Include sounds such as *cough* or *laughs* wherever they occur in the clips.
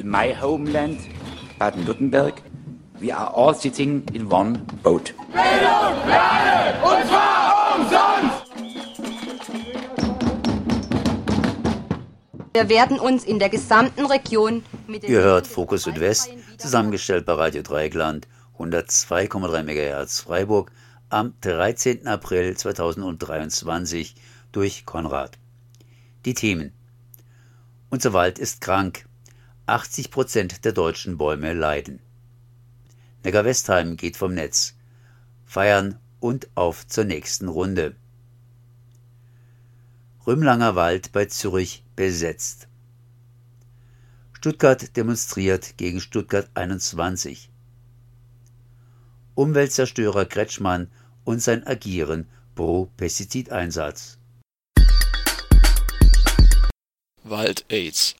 in my homeland, Baden-Württemberg, we are all sitting in one boat. Bildung, Lade, und zwar umsonst! Wir werden uns in der gesamten Region mit Ihr hört Fokus Südwest, zusammengestellt bei Radio Dreieckland, 102,3 MHz Freiburg, am 13. April 2023 durch Konrad. Die Themen. Unser Wald ist krank. 80 Prozent der deutschen Bäume leiden. Neckar-Westheim geht vom Netz. Feiern und auf zur nächsten Runde. Rümlanger Wald bei Zürich besetzt. Stuttgart demonstriert gegen Stuttgart 21. Umweltzerstörer Kretschmann und sein Agieren pro Pestizideinsatz. Wald-Aids.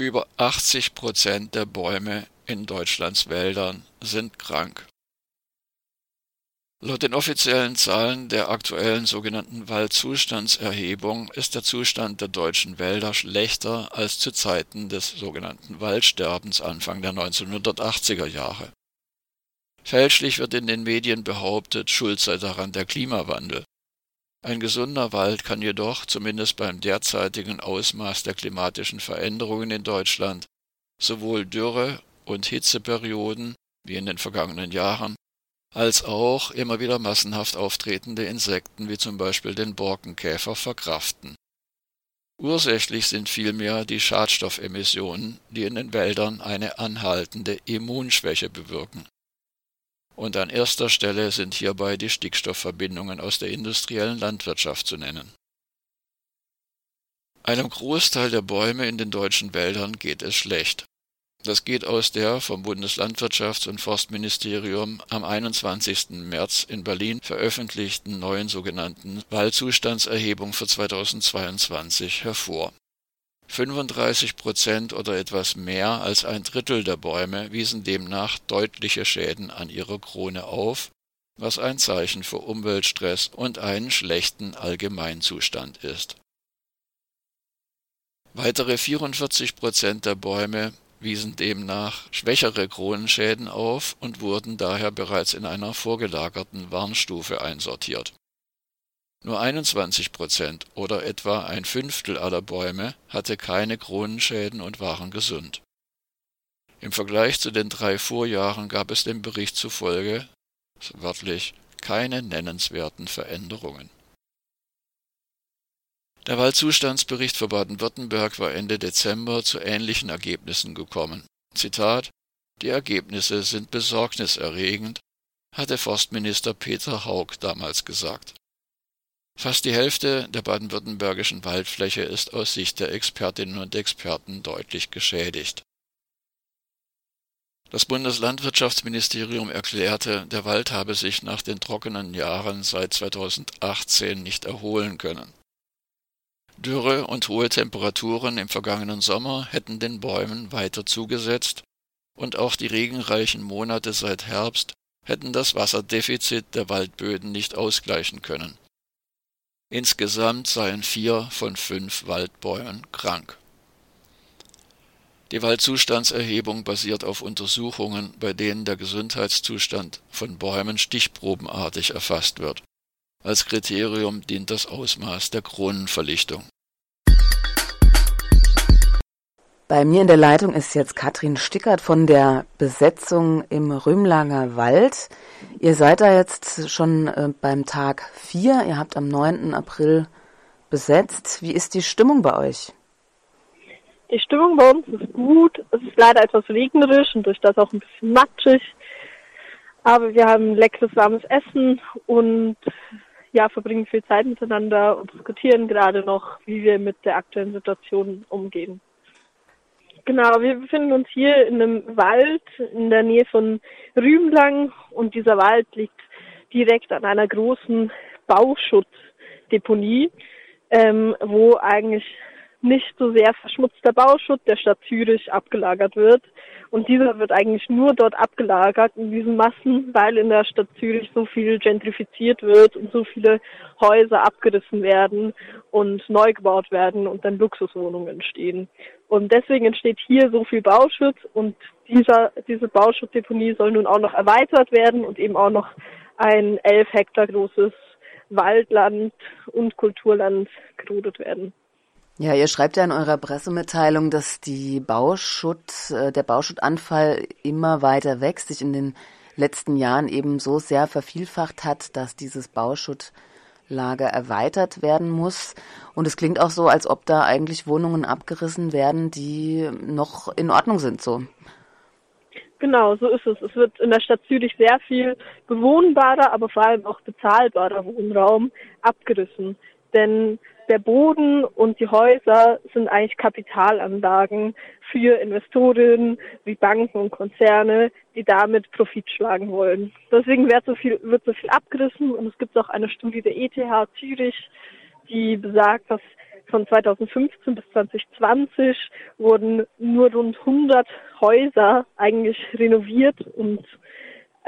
Über 80 Prozent der Bäume in Deutschlands Wäldern sind krank. Laut den offiziellen Zahlen der aktuellen sogenannten Waldzustandserhebung ist der Zustand der deutschen Wälder schlechter als zu Zeiten des sogenannten Waldsterbens Anfang der 1980er Jahre. Fälschlich wird in den Medien behauptet, schuld sei daran der Klimawandel. Ein gesunder Wald kann jedoch, zumindest beim derzeitigen Ausmaß der klimatischen Veränderungen in Deutschland, sowohl Dürre und Hitzeperioden wie in den vergangenen Jahren, als auch immer wieder massenhaft auftretende Insekten wie zum Beispiel den Borkenkäfer verkraften. Ursächlich sind vielmehr die Schadstoffemissionen, die in den Wäldern eine anhaltende Immunschwäche bewirken und an erster Stelle sind hierbei die Stickstoffverbindungen aus der industriellen Landwirtschaft zu nennen. Einem Großteil der Bäume in den deutschen Wäldern geht es schlecht. Das geht aus der vom Bundeslandwirtschafts- und Forstministerium am 21. März in Berlin veröffentlichten neuen sogenannten Waldzustandserhebung für 2022 hervor 35 Prozent oder etwas mehr als ein Drittel der Bäume wiesen demnach deutliche Schäden an ihrer Krone auf, was ein Zeichen für Umweltstress und einen schlechten Allgemeinzustand ist. Weitere 44 Prozent der Bäume wiesen demnach schwächere Kronenschäden auf und wurden daher bereits in einer vorgelagerten Warnstufe einsortiert nur 21 Prozent oder etwa ein Fünftel aller Bäume hatte keine Kronenschäden und waren gesund. Im Vergleich zu den drei Vorjahren gab es dem Bericht zufolge wörtlich keine nennenswerten Veränderungen. Der Waldzustandsbericht für Baden-Württemberg war Ende Dezember zu ähnlichen Ergebnissen gekommen. Zitat Die Ergebnisse sind besorgniserregend, hatte Forstminister Peter Haug damals gesagt. Fast die Hälfte der baden-württembergischen Waldfläche ist aus Sicht der Expertinnen und Experten deutlich geschädigt. Das Bundeslandwirtschaftsministerium erklärte, der Wald habe sich nach den trockenen Jahren seit 2018 nicht erholen können. Dürre und hohe Temperaturen im vergangenen Sommer hätten den Bäumen weiter zugesetzt, und auch die regenreichen Monate seit Herbst hätten das Wasserdefizit der Waldböden nicht ausgleichen können. Insgesamt seien vier von fünf Waldbäumen krank. Die Waldzustandserhebung basiert auf Untersuchungen, bei denen der Gesundheitszustand von Bäumen stichprobenartig erfasst wird. Als Kriterium dient das Ausmaß der Kronenverlichtung Bei mir in der Leitung ist jetzt Katrin Stickert von der Besetzung im Rümlanger Wald. Ihr seid da jetzt schon äh, beim Tag 4. Ihr habt am 9. April besetzt. Wie ist die Stimmung bei euch? Die Stimmung bei uns ist gut. Es ist leider etwas regnerisch und durch das auch ein bisschen matschig. Aber wir haben leckeres warmes Essen und ja, verbringen viel Zeit miteinander und diskutieren gerade noch, wie wir mit der aktuellen Situation umgehen. Genau, wir befinden uns hier in einem Wald in der Nähe von Rümlang und dieser Wald liegt direkt an einer großen Bauschutzdeponie, ähm, wo eigentlich nicht so sehr verschmutzter Bauschutt der Stadt Zürich abgelagert wird. Und dieser wird eigentlich nur dort abgelagert in diesen Massen, weil in der Stadt Zürich so viel gentrifiziert wird und so viele Häuser abgerissen werden und neu gebaut werden und dann Luxuswohnungen entstehen. Und deswegen entsteht hier so viel Bauschutz und dieser, diese Bauschuttdeponie soll nun auch noch erweitert werden und eben auch noch ein elf Hektar großes Waldland und Kulturland gerodet werden. Ja, ihr schreibt ja in eurer Pressemitteilung, dass die Bauschutt, äh, der Bauschuttanfall immer weiter wächst, sich in den letzten Jahren eben so sehr vervielfacht hat, dass dieses Bauschuttlager erweitert werden muss. Und es klingt auch so, als ob da eigentlich Wohnungen abgerissen werden, die noch in Ordnung sind, so. Genau, so ist es. Es wird in der Stadt Zürich sehr viel bewohnbarer, aber vor allem auch bezahlbarer Wohnraum abgerissen. Denn der Boden und die Häuser sind eigentlich Kapitalanlagen für Investorinnen wie Banken und Konzerne, die damit Profit schlagen wollen. Deswegen wird so viel, wird so viel abgerissen und es gibt auch eine Studie der ETH Zürich, die besagt, dass von 2015 bis 2020 wurden nur rund 100 Häuser eigentlich renoviert und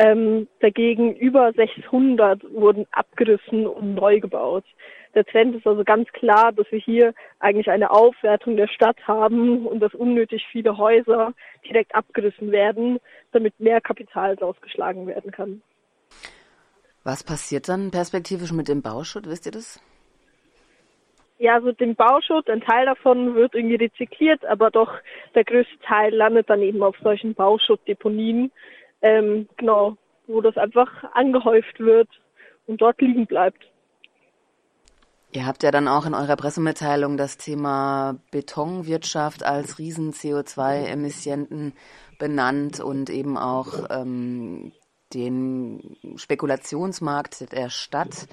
ähm, dagegen über 600 wurden abgerissen und neu gebaut. Der Trend ist also ganz klar, dass wir hier eigentlich eine Aufwertung der Stadt haben und dass unnötig viele Häuser direkt abgerissen werden, damit mehr Kapital rausgeschlagen werden kann. Was passiert dann perspektivisch mit dem Bauschutt, wisst ihr das? Ja, also den Bauschutt, ein Teil davon wird irgendwie rezykliert, aber doch der größte Teil landet dann eben auf solchen Bauschuttdeponien, ähm, genau, wo das einfach angehäuft wird und dort liegen bleibt. Ihr habt ja dann auch in eurer Pressemitteilung das Thema Betonwirtschaft als riesen CO2-Emissienten benannt und eben auch ähm, den Spekulationsmarkt der Stadt.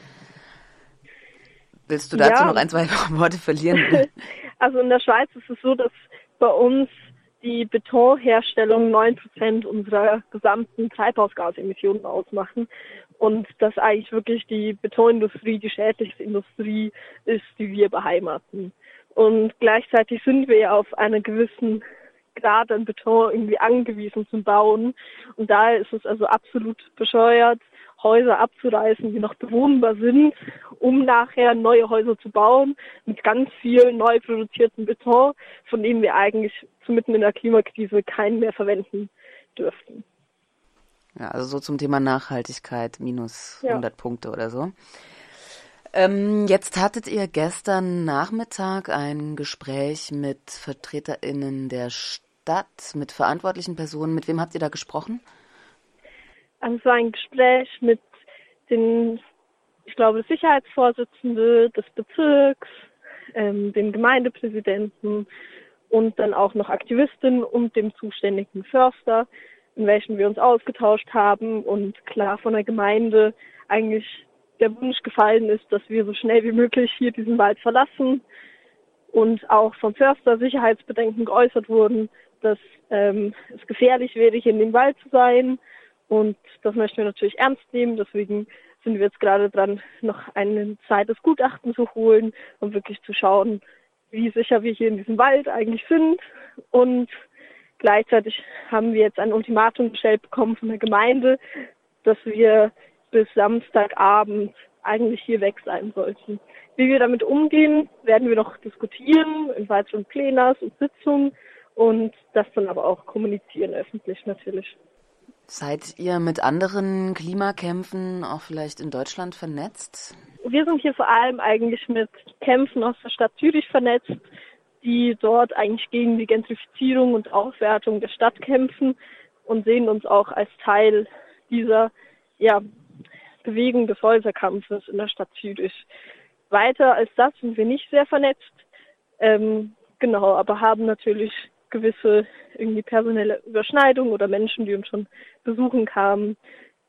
Willst du dazu ja. noch ein, zwei *laughs* Worte verlieren? *laughs* Also in der Schweiz ist es so, dass bei uns die Betonherstellung neun Prozent unserer gesamten Treibhausgasemissionen ausmachen und dass eigentlich wirklich die Betonindustrie die schädlichste Industrie ist, die wir beheimaten. Und gleichzeitig sind wir ja auf einen gewissen Grad an Beton irgendwie angewiesen zum Bauen. Und daher ist es also absolut bescheuert, Häuser abzureißen, die noch bewohnbar sind, um nachher neue Häuser zu bauen mit ganz viel neu produzierten Beton, von dem wir eigentlich zu mitten in der Klimakrise keinen mehr verwenden dürften. Ja, also so zum Thema Nachhaltigkeit, minus ja. 100 Punkte oder so. Ähm, jetzt hattet ihr gestern Nachmittag ein Gespräch mit VertreterInnen der Stadt, mit verantwortlichen Personen. Mit wem habt ihr da gesprochen? Also es war ein Gespräch mit den, ich glaube, Sicherheitsvorsitzende des Bezirks, ähm, dem Gemeindepräsidenten und dann auch noch Aktivistinnen und dem zuständigen Förster in welchen wir uns ausgetauscht haben und klar von der Gemeinde eigentlich der Wunsch gefallen ist, dass wir so schnell wie möglich hier diesen Wald verlassen und auch vom Förster Sicherheitsbedenken geäußert wurden, dass ähm, es gefährlich wäre, hier in dem Wald zu sein und das möchten wir natürlich ernst nehmen. Deswegen sind wir jetzt gerade dran, noch ein zweites Gutachten zu holen und wirklich zu schauen, wie sicher wir hier in diesem Wald eigentlich sind und Gleichzeitig haben wir jetzt ein Ultimatum gestellt bekommen von der Gemeinde, dass wir bis Samstagabend eigentlich hier weg sein sollten. Wie wir damit umgehen, werden wir noch diskutieren in weiteren Plenars und Sitzungen und das dann aber auch kommunizieren öffentlich natürlich. Seid ihr mit anderen Klimakämpfen auch vielleicht in Deutschland vernetzt? Wir sind hier vor allem eigentlich mit Kämpfen aus der Stadt Zürich vernetzt, die dort eigentlich gegen die Gentrifizierung und Aufwertung der Stadt kämpfen und sehen uns auch als Teil dieser ja, Bewegung des Häuserkampfes in der Stadt Zürich. Weiter als das sind wir nicht sehr vernetzt, ähm, genau, aber haben natürlich gewisse irgendwie personelle Überschneidungen oder Menschen, die uns schon besuchen kamen,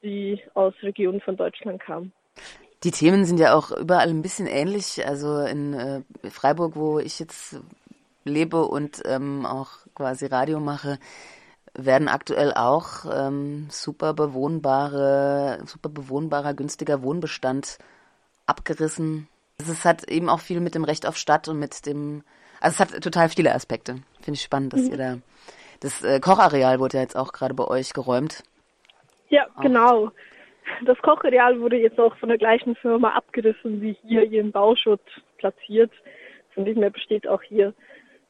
die aus Regionen von Deutschland kamen. Die Themen sind ja auch überall ein bisschen ähnlich. Also in äh, Freiburg, wo ich jetzt lebe und ähm, auch quasi Radio mache, werden aktuell auch ähm, super bewohnbare, super bewohnbarer, günstiger Wohnbestand abgerissen. Es hat eben auch viel mit dem Recht auf Stadt und mit dem Also es hat total viele Aspekte. Finde ich spannend, dass mhm. ihr da. Das äh, Kochareal wurde ja jetzt auch gerade bei euch geräumt. Ja, auch. genau. Das Kochareal wurde jetzt auch von der gleichen Firma abgerissen, wie hier ihren Bauschutz platziert. Von dem her besteht auch hier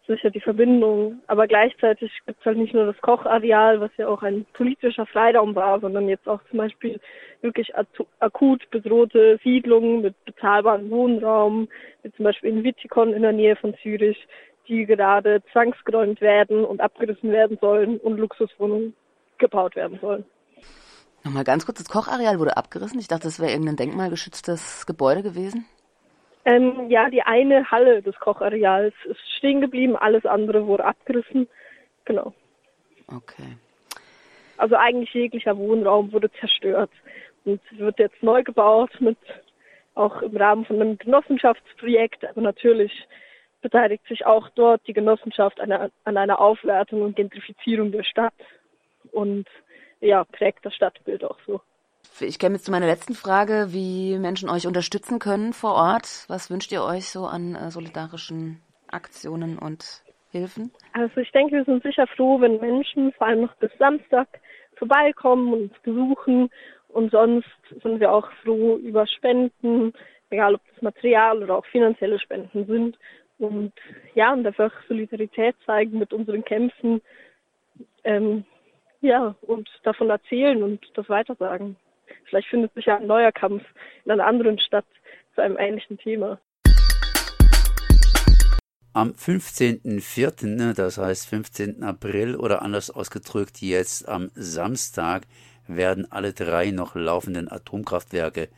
sicher die Verbindung. Aber gleichzeitig gibt es halt nicht nur das Kochareal, was ja auch ein politischer Freiraum war, sondern jetzt auch zum Beispiel wirklich akut bedrohte Siedlungen mit bezahlbarem Wohnraum, wie zum Beispiel in Wittikon in der Nähe von Zürich, die gerade zwangsgeräumt werden und abgerissen werden sollen und Luxuswohnungen gebaut werden sollen. Nochmal ganz kurz, das Kochareal wurde abgerissen. Ich dachte, das wäre irgendein denkmalgeschütztes Gebäude gewesen. Ähm, ja, die eine Halle des Kochareals ist stehen geblieben, alles andere wurde abgerissen. Genau. Okay. Also eigentlich jeglicher Wohnraum wurde zerstört und wird jetzt neu gebaut mit auch im Rahmen von einem Genossenschaftsprojekt. Aber natürlich beteiligt sich auch dort die Genossenschaft an einer, an einer Aufwertung und Gentrifizierung der Stadt und ja, prägt das Stadtbild auch so. Ich käme jetzt zu meiner letzten Frage, wie Menschen euch unterstützen können vor Ort. Was wünscht ihr euch so an äh, solidarischen Aktionen und Hilfen? Also ich denke, wir sind sicher froh, wenn Menschen vor allem noch bis Samstag vorbeikommen und uns besuchen. Und sonst sind wir auch froh über Spenden, egal ob das Material oder auch finanzielle Spenden sind. Und ja, und einfach Solidarität zeigen mit unseren Kämpfen. Ähm, ja, und davon erzählen und das weitersagen. Vielleicht findet sich ja ein neuer Kampf in einer anderen Stadt zu einem ähnlichen Thema. Am 15.04., ne, das heißt 15. April oder anders ausgedrückt jetzt am Samstag, werden alle drei noch laufenden Atomkraftwerke,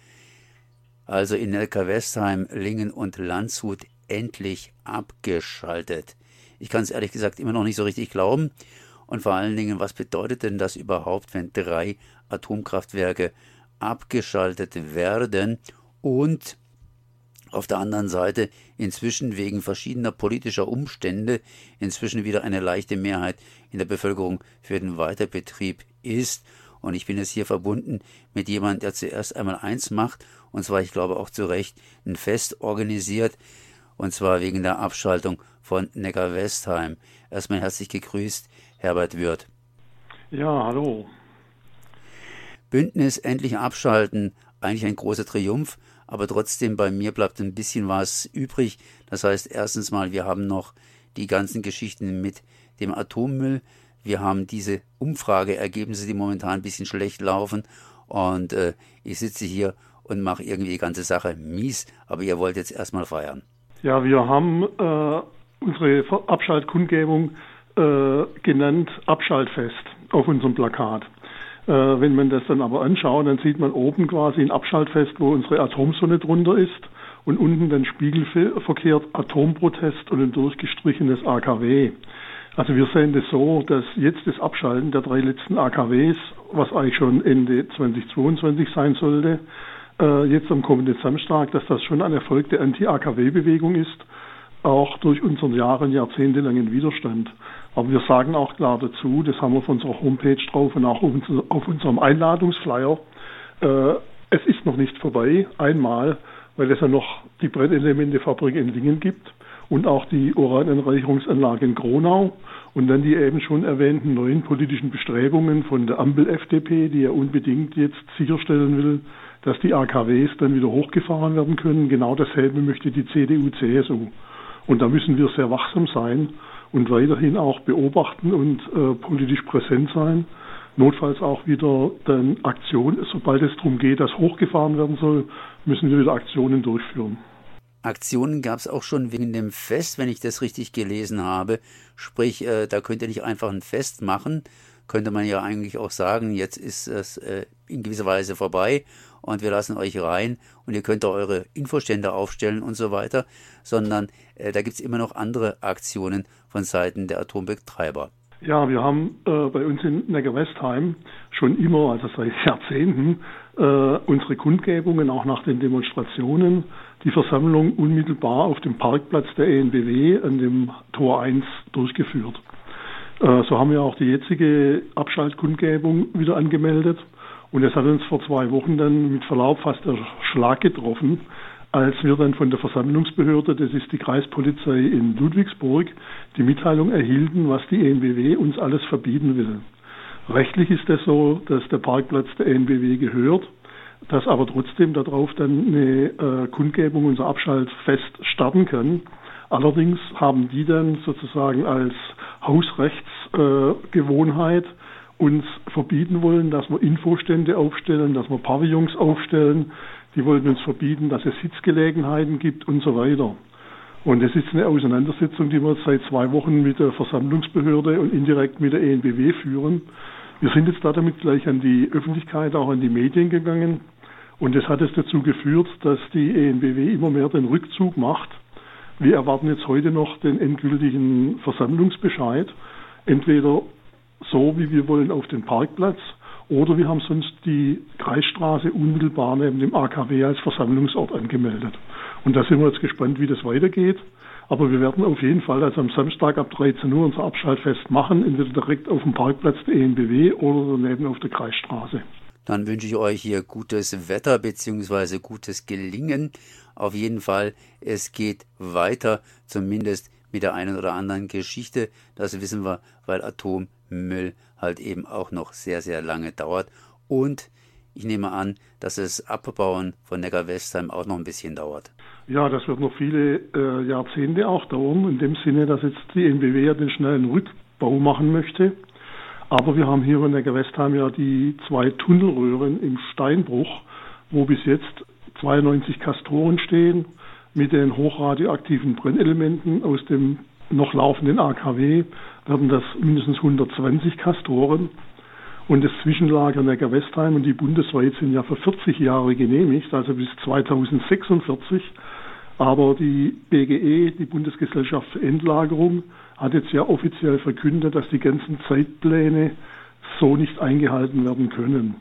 also in Neckarwestheim, Lingen und Landshut, endlich abgeschaltet. Ich kann es ehrlich gesagt immer noch nicht so richtig glauben. Und vor allen Dingen, was bedeutet denn das überhaupt, wenn drei Atomkraftwerke abgeschaltet werden und auf der anderen Seite inzwischen wegen verschiedener politischer Umstände inzwischen wieder eine leichte Mehrheit in der Bevölkerung für den Weiterbetrieb ist. Und ich bin jetzt hier verbunden mit jemandem, der zuerst einmal eins macht, und zwar, ich glaube auch zu Recht, ein Fest organisiert, und zwar wegen der Abschaltung von Neckar-Westheim. Erstmal herzlich gegrüßt, Herbert Würth. Ja, hallo. Bündnis endlich abschalten, eigentlich ein großer Triumph, aber trotzdem bei mir bleibt ein bisschen was übrig. Das heißt, erstens mal, wir haben noch die ganzen Geschichten mit dem Atommüll. Wir haben diese Umfrageergebnisse, die momentan ein bisschen schlecht laufen. Und äh, ich sitze hier und mache irgendwie die ganze Sache mies, aber ihr wollt jetzt erstmal feiern. Ja, wir haben äh, unsere Abschaltkundgebung äh, genannt Abschaltfest auf unserem Plakat. Äh, wenn man das dann aber anschaut, dann sieht man oben quasi ein Abschaltfest, wo unsere Atomsonne drunter ist und unten dann spiegelverkehrt Atomprotest und ein durchgestrichenes AKW. Also wir sehen das so, dass jetzt das Abschalten der drei letzten AKWs, was eigentlich schon Ende 2022 sein sollte, äh, jetzt am kommenden Samstag, dass das schon ein Erfolg der Anti-AKW-Bewegung ist, auch durch unseren Jahren, jahrzehntelangen Widerstand. Aber wir sagen auch klar dazu, das haben wir auf unserer Homepage drauf und auch auf unserem Einladungsflyer, äh, es ist noch nicht vorbei, einmal, weil es ja noch die Brettelementefabrik in Lingen gibt und auch die Urananreicherungsanlage in Gronau und dann die eben schon erwähnten neuen politischen Bestrebungen von der Ampel-FDP, die ja unbedingt jetzt sicherstellen will, dass die AKWs dann wieder hochgefahren werden können. Genau dasselbe möchte die CDU-CSU. Und da müssen wir sehr wachsam sein und weiterhin auch beobachten und äh, politisch präsent sein. Notfalls auch wieder dann Aktionen, sobald es darum geht, dass hochgefahren werden soll, müssen wir wieder Aktionen durchführen. Aktionen gab es auch schon wegen dem Fest, wenn ich das richtig gelesen habe. Sprich, äh, da könnt ihr nicht einfach ein Fest machen, könnte man ja eigentlich auch sagen, jetzt ist es äh, in gewisser Weise vorbei und wir lassen euch rein und ihr könnt da eure Infostände aufstellen und so weiter, sondern äh, da gibt es immer noch andere Aktionen von Seiten der Atombetreiber. Ja, wir haben äh, bei uns in Neckar-Westheim schon immer, also seit *laughs* Jahrzehnten, äh, unsere Kundgebungen auch nach den Demonstrationen, die Versammlung unmittelbar auf dem Parkplatz der ENBW an dem Tor 1 durchgeführt. Äh, so haben wir auch die jetzige Abschaltkundgebung wieder angemeldet. Und es hat uns vor zwei Wochen dann mit Verlaub fast der Schlag getroffen, als wir dann von der Versammlungsbehörde, das ist die Kreispolizei in Ludwigsburg, die Mitteilung erhielten, was die ENBW uns alles verbieten will. Rechtlich ist es so, dass der Parkplatz der ENBW gehört, dass aber trotzdem darauf dann eine äh, Kundgebung, unser Abschaltfest starten kann. Allerdings haben die dann sozusagen als Hausrechtsgewohnheit äh, uns verbieten wollen, dass wir Infostände aufstellen, dass wir Pavillons aufstellen. Die wollten uns verbieten, dass es Sitzgelegenheiten gibt und so weiter. Und es ist eine Auseinandersetzung, die wir seit zwei Wochen mit der Versammlungsbehörde und indirekt mit der ENBW führen. Wir sind jetzt da damit gleich an die Öffentlichkeit, auch an die Medien gegangen. Und das hat es dazu geführt, dass die ENBW immer mehr den Rückzug macht. Wir erwarten jetzt heute noch den endgültigen Versammlungsbescheid. Entweder so, wie wir wollen, auf den Parkplatz oder wir haben sonst die Kreisstraße unmittelbar neben dem AKW als Versammlungsort angemeldet. Und da sind wir jetzt gespannt, wie das weitergeht. Aber wir werden auf jeden Fall also am Samstag ab 13 Uhr unser Abschaltfest machen, entweder direkt auf dem Parkplatz der ENBW oder daneben auf der Kreisstraße. Dann wünsche ich euch hier gutes Wetter bzw. gutes Gelingen. Auf jeden Fall, es geht weiter, zumindest mit der einen oder anderen Geschichte. Das wissen wir, weil Atommüll halt eben auch noch sehr, sehr lange dauert. Und ich nehme an, dass das Abbauen von Neckar-Westheim auch noch ein bisschen dauert. Ja, das wird noch viele äh, Jahrzehnte auch dauern, in dem Sinne, dass jetzt die NBW ja den schnellen Rückbau machen möchte. Aber wir haben hier in der Gewestheim ja die zwei Tunnelröhren im Steinbruch, wo bis jetzt 92 Kastoren stehen mit den hochradioaktiven Brennelementen aus dem noch laufenden AKW werden das mindestens 120 Kastoren. Und das Zwischenlager Neckar-Westheim und die bundesweit sind ja für 40 Jahre genehmigt, also bis 2046. Aber die BGE, die Bundesgesellschaft für Endlagerung, hat jetzt ja offiziell verkündet, dass die ganzen Zeitpläne so nicht eingehalten werden können.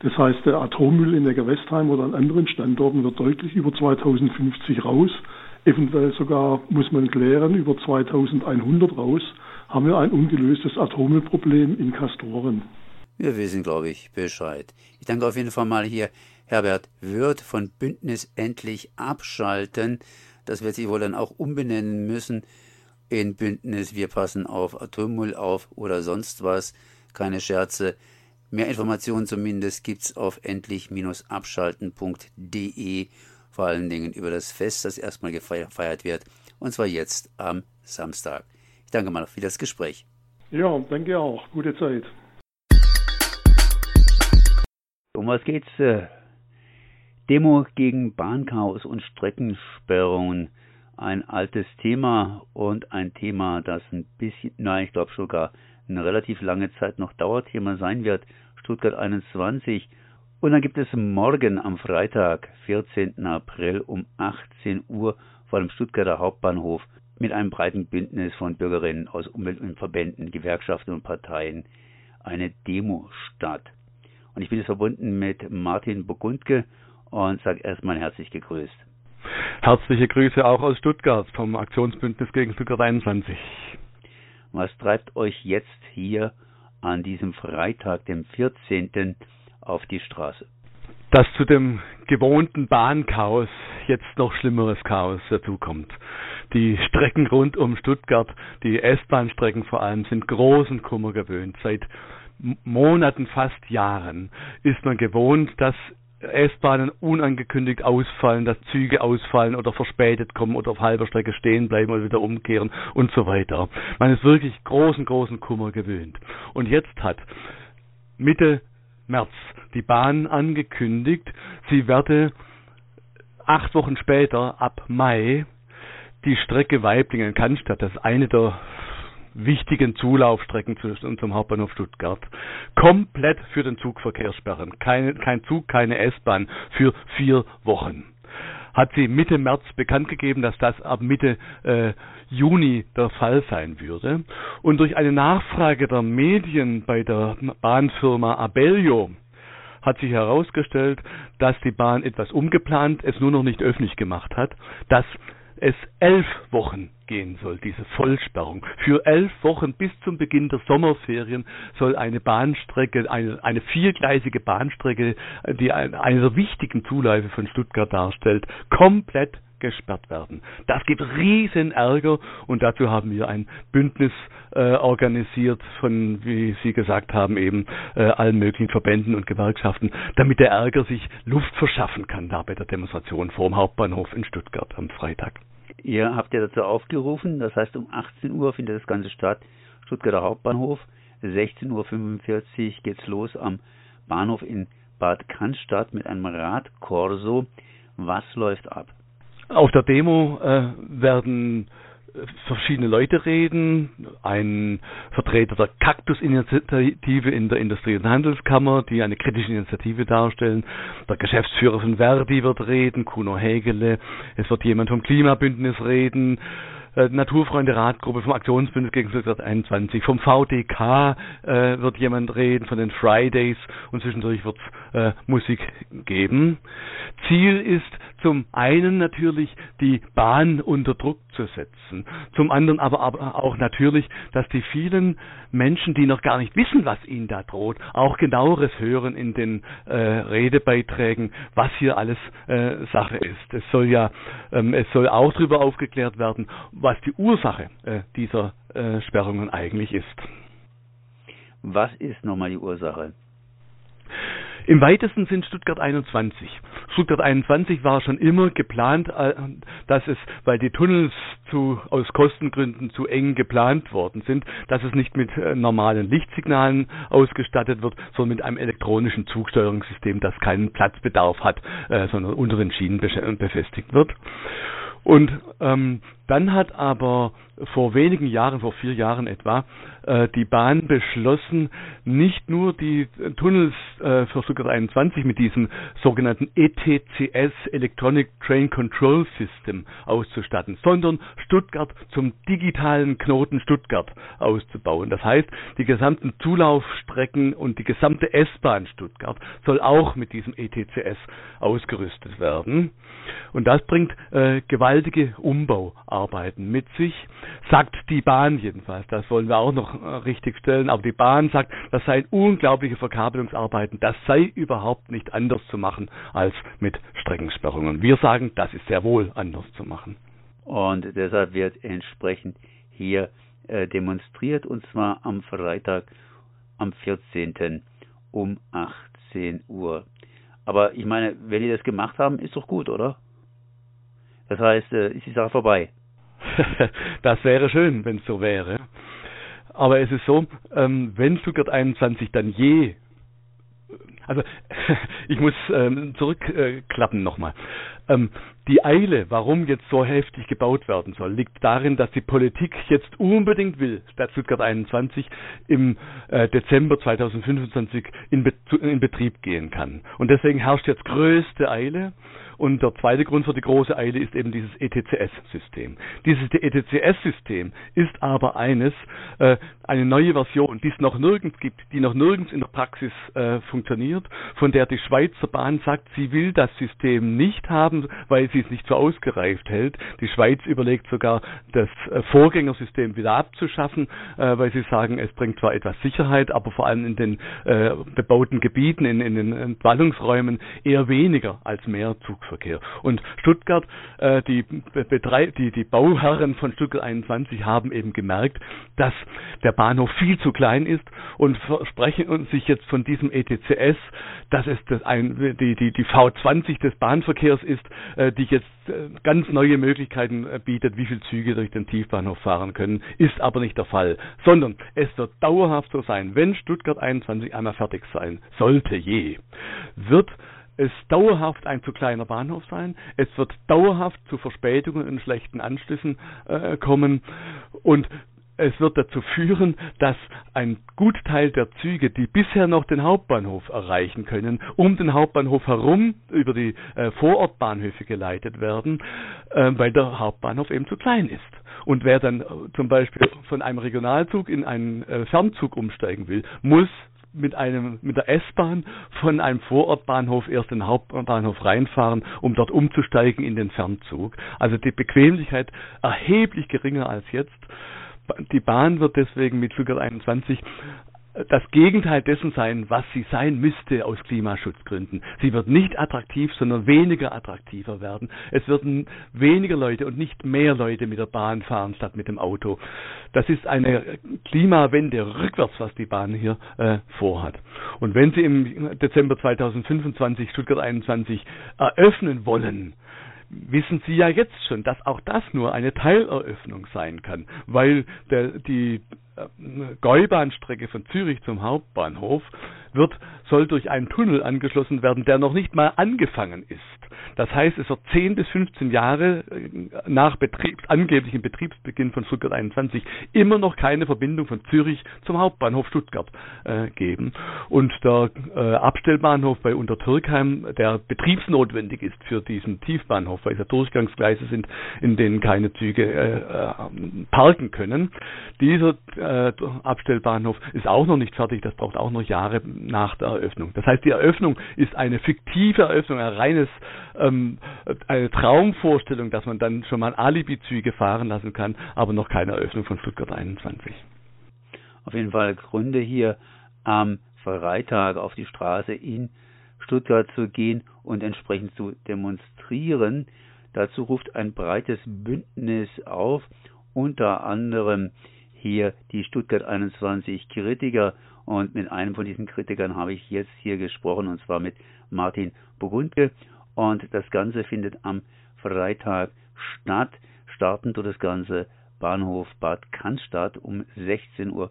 Das heißt, der Atommüll in Neckarwestheim oder an anderen Standorten wird deutlich über 2050 raus. Eventuell sogar muss man klären, über 2100 raus haben wir ein ungelöstes Atommüllproblem in Kastoren. Wir wissen, glaube ich, Bescheid. Ich danke auf jeden Fall mal hier Herbert Wirth von Bündnis Endlich Abschalten. Das wird sich wohl dann auch umbenennen müssen in Bündnis Wir passen auf Atommüll auf oder sonst was. Keine Scherze. Mehr Informationen zumindest gibt es auf endlich-abschalten.de. Vor allen Dingen über das Fest, das erstmal gefeiert wird. Und zwar jetzt am Samstag. Ich danke mal für das Gespräch. Ja, danke auch. Gute Zeit. Um was geht's? Äh, Demo gegen Bahnchaos und Streckensperrungen. Ein altes Thema und ein Thema, das ein bisschen, nein, ich glaube sogar eine relativ lange Zeit noch Dauerthema sein wird. Stuttgart 21. Und dann gibt es morgen am Freitag, 14. April um 18 Uhr vor dem Stuttgarter Hauptbahnhof mit einem breiten Bündnis von Bürgerinnen aus Umwelt- und Verbänden, Gewerkschaften und Parteien eine Demo statt. Und ich bin jetzt verbunden mit Martin Burgundke und sage erstmal herzlich gegrüßt. Herzliche Grüße auch aus Stuttgart vom Aktionsbündnis gegen Stuttgart 21. Was treibt euch jetzt hier an diesem Freitag, dem 14. auf die Straße? Dass zu dem gewohnten Bahnchaos jetzt noch schlimmeres Chaos dazukommt. Die Strecken rund um Stuttgart, die S-Bahn-Strecken vor allem, sind großen Kummer gewöhnt. Seit Monaten, fast Jahren ist man gewohnt, dass S-Bahnen unangekündigt ausfallen, dass Züge ausfallen oder verspätet kommen oder auf halber Strecke stehen bleiben oder wieder umkehren und so weiter. Man ist wirklich großen, großen Kummer gewöhnt. Und jetzt hat Mitte März die Bahn angekündigt, sie werde acht Wochen später, ab Mai, die Strecke Weiblingen-Cannstatt, das ist eine der wichtigen Zulaufstrecken zu unserem Hauptbahnhof Stuttgart komplett für den Zugverkehr sperren. Keine, kein Zug, keine S-Bahn für vier Wochen. Hat sie Mitte März bekannt gegeben, dass das ab Mitte äh, Juni der Fall sein würde. Und durch eine Nachfrage der Medien bei der Bahnfirma Abellio hat sich herausgestellt, dass die Bahn etwas umgeplant, es nur noch nicht öffentlich gemacht hat, dass es elf Wochen gehen soll, diese Vollsperrung. Für elf Wochen bis zum Beginn der Sommerferien soll eine Bahnstrecke, eine, eine viergleisige Bahnstrecke, die eine der wichtigen Zuläufe von Stuttgart darstellt, komplett gesperrt werden. Das gibt riesen Ärger und dazu haben wir ein Bündnis äh, organisiert von, wie Sie gesagt haben, eben äh, allen möglichen Verbänden und Gewerkschaften, damit der Ärger sich Luft verschaffen kann da bei der Demonstration vor dem Hauptbahnhof in Stuttgart am Freitag. Ihr habt ja dazu aufgerufen, das heißt um 18 Uhr findet das Ganze statt, Stuttgarter Hauptbahnhof, 16.45 Uhr geht's los am Bahnhof in Bad Cannstatt mit einem Radkorso. Was läuft ab? Auf der Demo äh, werden verschiedene Leute reden. Ein Vertreter der Kaktus-Initiative in der Industrie- und Handelskammer, die eine kritische Initiative darstellen. Der Geschäftsführer von Verdi wird reden, Kuno Hägele. Es wird jemand vom Klimabündnis reden. Äh, Naturfreunde Radgruppe vom Aktionsbündnis gegen Stuttgart 21. Vom VDK äh, wird jemand reden, von den Fridays und zwischendurch wird es äh, Musik geben. Ziel ist zum einen natürlich die Bahn unter Druck zu setzen, zum anderen aber, auch natürlich, dass die vielen Menschen, die noch gar nicht wissen, was ihnen da droht, auch genaueres hören in den äh, Redebeiträgen, was hier alles äh, Sache ist. Es soll ja, ähm, es soll auch darüber aufgeklärt werden, was die Ursache äh, dieser äh, Sperrungen eigentlich ist. Was ist nochmal die Ursache? Im weitesten sind Stuttgart 21. Stuttgart 21 war schon immer geplant, äh, dass es, weil die Tunnels zu, aus Kostengründen zu eng geplant worden sind, dass es nicht mit äh, normalen Lichtsignalen ausgestattet wird, sondern mit einem elektronischen Zugsteuerungssystem, das keinen Platzbedarf hat, äh, sondern unter den Schienen befestigt wird. Und ähm, dann hat aber vor wenigen Jahren, vor vier Jahren etwa, äh, die Bahn beschlossen, nicht nur die Tunnels äh, für Stuttgart 21 mit diesem sogenannten ETCS Electronic Train Control System auszustatten, sondern Stuttgart zum digitalen Knoten Stuttgart auszubauen. Das heißt, die gesamten Zulaufstrecken und die gesamte S-Bahn Stuttgart soll auch mit diesem ETCS ausgerüstet werden. Und das bringt äh, gewaltige Umbauarbeiten mit sich, sagt die Bahn jedenfalls. Das wollen wir auch noch äh, richtig stellen. Aber die Bahn sagt, das seien unglaubliche Verkabelungsarbeiten. Das sei überhaupt nicht anders zu machen als mit Streckensperrungen. Wir sagen, das ist sehr wohl anders zu machen. Und deshalb wird entsprechend hier äh, demonstriert und zwar am Freitag, am 14. um 18 Uhr. Aber ich meine, wenn die das gemacht haben, ist doch gut, oder? Das heißt, äh, ist die Sache vorbei. *laughs* das wäre schön, wenn es so wäre. Aber es ist so, ähm, wenn Stuttgart 21 dann je also *laughs* ich muss ähm, zurückklappen äh, nochmal. Ähm, die Eile, warum jetzt so heftig gebaut werden soll, liegt darin, dass die Politik jetzt unbedingt will, Stadt Stuttgart 21 im äh, Dezember 2025 in, Be in Betrieb gehen kann. Und deswegen herrscht jetzt größte Eile. Und der zweite Grund für die große Eile ist eben dieses ETCS-System. Dieses ETCS-System ist aber eines, äh, eine neue Version, die es noch nirgends gibt, die noch nirgends in der Praxis äh, funktioniert, von der die Schweizer Bahn sagt, sie will das System nicht haben, weil sie es nicht für ausgereift hält. Die Schweiz überlegt sogar, das äh, Vorgängersystem wieder abzuschaffen, äh, weil sie sagen, es bringt zwar etwas Sicherheit, aber vor allem in den äh, bebauten Gebieten, in, in den Ballungsräumen eher weniger als mehr Zug Zugverkehr. Und Stuttgart, äh, die, die, die Bauherren von Stuttgart 21 haben eben gemerkt, dass der Bahnhof viel zu klein ist und versprechen sich jetzt von diesem ETCS, dass es das ein, die, die, die V20 des Bahnverkehrs ist, äh, die jetzt äh, ganz neue Möglichkeiten äh, bietet, wie viele Züge durch den Tiefbahnhof fahren können, ist aber nicht der Fall, sondern es wird dauerhaft so sein, wenn Stuttgart 21 einmal fertig sein sollte je, wird es dauerhaft ein zu kleiner Bahnhof sein. Es wird dauerhaft zu Verspätungen und schlechten Anschlüssen äh, kommen. Und es wird dazu führen, dass ein Gutteil der Züge, die bisher noch den Hauptbahnhof erreichen können, um den Hauptbahnhof herum über die äh, Vorortbahnhöfe geleitet werden, äh, weil der Hauptbahnhof eben zu klein ist. Und wer dann äh, zum Beispiel von einem Regionalzug in einen äh, Fernzug umsteigen will, muss mit einem mit der S-Bahn von einem Vorortbahnhof erst in den Hauptbahnhof reinfahren, um dort umzusteigen in den Fernzug. Also die Bequemlichkeit erheblich geringer als jetzt. Die Bahn wird deswegen mit Stuttgart 21 das Gegenteil dessen sein, was sie sein müsste aus Klimaschutzgründen. Sie wird nicht attraktiv, sondern weniger attraktiver werden. Es werden weniger Leute und nicht mehr Leute mit der Bahn fahren statt mit dem Auto. Das ist eine Klimawende rückwärts, was die Bahn hier äh, vorhat. Und wenn Sie im Dezember 2025 Stuttgart 21 eröffnen wollen, wissen Sie ja jetzt schon, dass auch das nur eine Teileröffnung sein kann, weil der, die äh, Gäubahnstrecke von Zürich zum Hauptbahnhof wird, soll durch einen Tunnel angeschlossen werden, der noch nicht mal angefangen ist. Das heißt, es wird 10 bis 15 Jahre äh, nach Betriebs, angeblichem Betriebsbeginn von Stuttgart 21 immer noch keine Verbindung von Zürich zum Hauptbahnhof Stuttgart äh, geben. Und der äh, Abstellbahnhof bei Untertürkheim, der betriebsnotwendig ist für diesen Tiefbahnhof, weil es ja Durchgangsgleise sind, in denen keine Züge äh, äh parken können. Dieser äh, Abstellbahnhof ist auch noch nicht fertig, das braucht auch noch Jahre nach der Eröffnung. Das heißt, die Eröffnung ist eine fiktive Eröffnung, ein reines ähm, eine Traumvorstellung, dass man dann schon mal Alibi-Züge fahren lassen kann, aber noch keine Eröffnung von Stuttgart 21. Auf jeden Fall Gründe hier am Freitag auf die Straße in Stuttgart zu gehen und entsprechend zu demonstrieren. Dazu ruft ein breites Bündnis auf, unter anderem hier die Stuttgart 21 Kritiker und mit einem von diesen Kritikern habe ich jetzt hier gesprochen und zwar mit Martin Burgundke und das Ganze findet am Freitag statt. Starten tut das Ganze Bahnhof Bad Cannstatt um 16.45 Uhr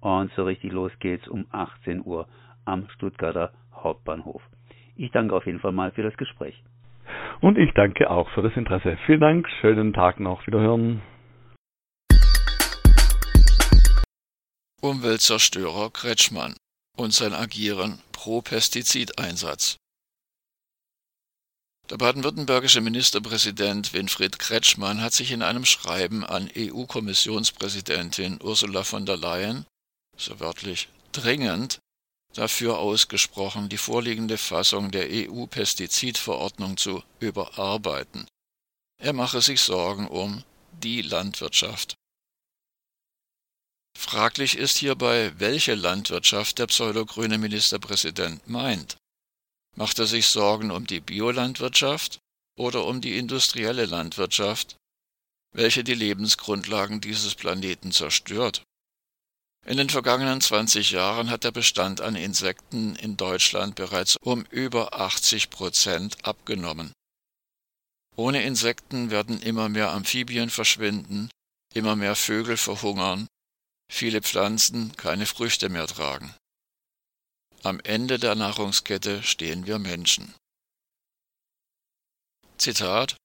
und so richtig los geht's um 18 Uhr am Stuttgarter Hauptbahnhof. Ich danke auf jeden Fall mal für das Gespräch. Und ich danke auch für das Interesse. Vielen Dank, schönen Tag noch, wiederhören. Umweltzerstörer Kretschmann und sein Agieren pro Pestizideinsatz. Der baden-württembergische Ministerpräsident Winfried Kretschmann hat sich in einem Schreiben an EU-Kommissionspräsidentin Ursula von der Leyen, so wörtlich dringend, dafür ausgesprochen, die vorliegende Fassung der EU-Pestizidverordnung zu überarbeiten. Er mache sich Sorgen um die Landwirtschaft. Fraglich ist hierbei, welche Landwirtschaft der pseudogrüne Ministerpräsident meint. Macht er sich Sorgen um die Biolandwirtschaft oder um die industrielle Landwirtschaft, welche die Lebensgrundlagen dieses Planeten zerstört? In den vergangenen 20 Jahren hat der Bestand an Insekten in Deutschland bereits um über 80 Prozent abgenommen. Ohne Insekten werden immer mehr Amphibien verschwinden, immer mehr Vögel verhungern, viele Pflanzen keine Früchte mehr tragen. Am Ende der Nahrungskette stehen wir Menschen. Zitat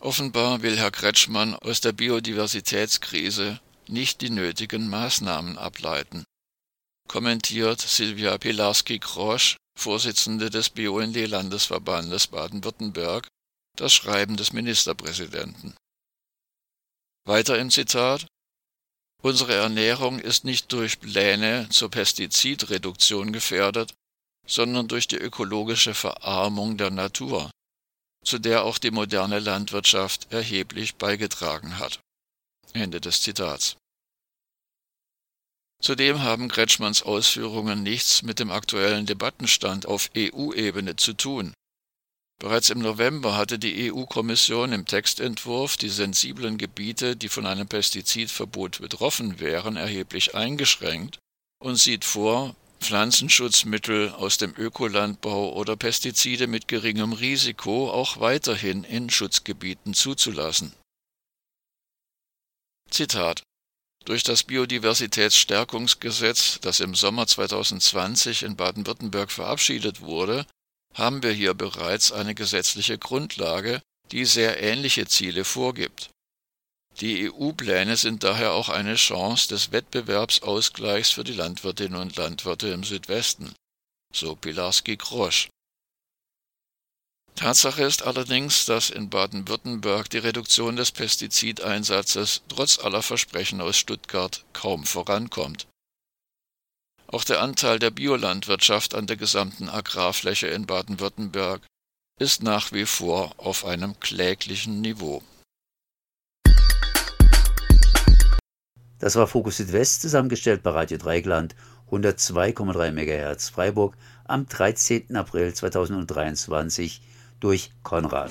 Offenbar will Herr Kretschmann aus der Biodiversitätskrise nicht die nötigen Maßnahmen ableiten, kommentiert Silvia Pilarski-Krosch, Vorsitzende des BUND-Landesverbandes Baden-Württemberg, das Schreiben des Ministerpräsidenten. Weiter im Zitat Unsere Ernährung ist nicht durch Pläne zur Pestizidreduktion gefährdet, sondern durch die ökologische Verarmung der Natur, zu der auch die moderne Landwirtschaft erheblich beigetragen hat. Ende des Zitats. Zudem haben Kretschmanns Ausführungen nichts mit dem aktuellen Debattenstand auf EU-Ebene zu tun. Bereits im November hatte die EU-Kommission im Textentwurf die sensiblen Gebiete, die von einem Pestizidverbot betroffen wären, erheblich eingeschränkt und sieht vor, Pflanzenschutzmittel aus dem Ökolandbau oder Pestizide mit geringem Risiko auch weiterhin in Schutzgebieten zuzulassen. Zitat durch das Biodiversitätsstärkungsgesetz, das im Sommer 2020 in Baden-Württemberg verabschiedet wurde, haben wir hier bereits eine gesetzliche Grundlage, die sehr ähnliche Ziele vorgibt. Die EU-Pläne sind daher auch eine Chance des Wettbewerbsausgleichs für die Landwirtinnen und Landwirte im Südwesten, so Pilarski-Grosch. Tatsache ist allerdings, dass in Baden-Württemberg die Reduktion des Pestizideinsatzes trotz aller Versprechen aus Stuttgart kaum vorankommt. Auch der Anteil der Biolandwirtschaft an der gesamten Agrarfläche in Baden-Württemberg ist nach wie vor auf einem kläglichen Niveau. Das war Fokus Südwest, zusammengestellt bei Radio Dreigland 102,3 MHz Freiburg am 13. April 2023 durch Konrad.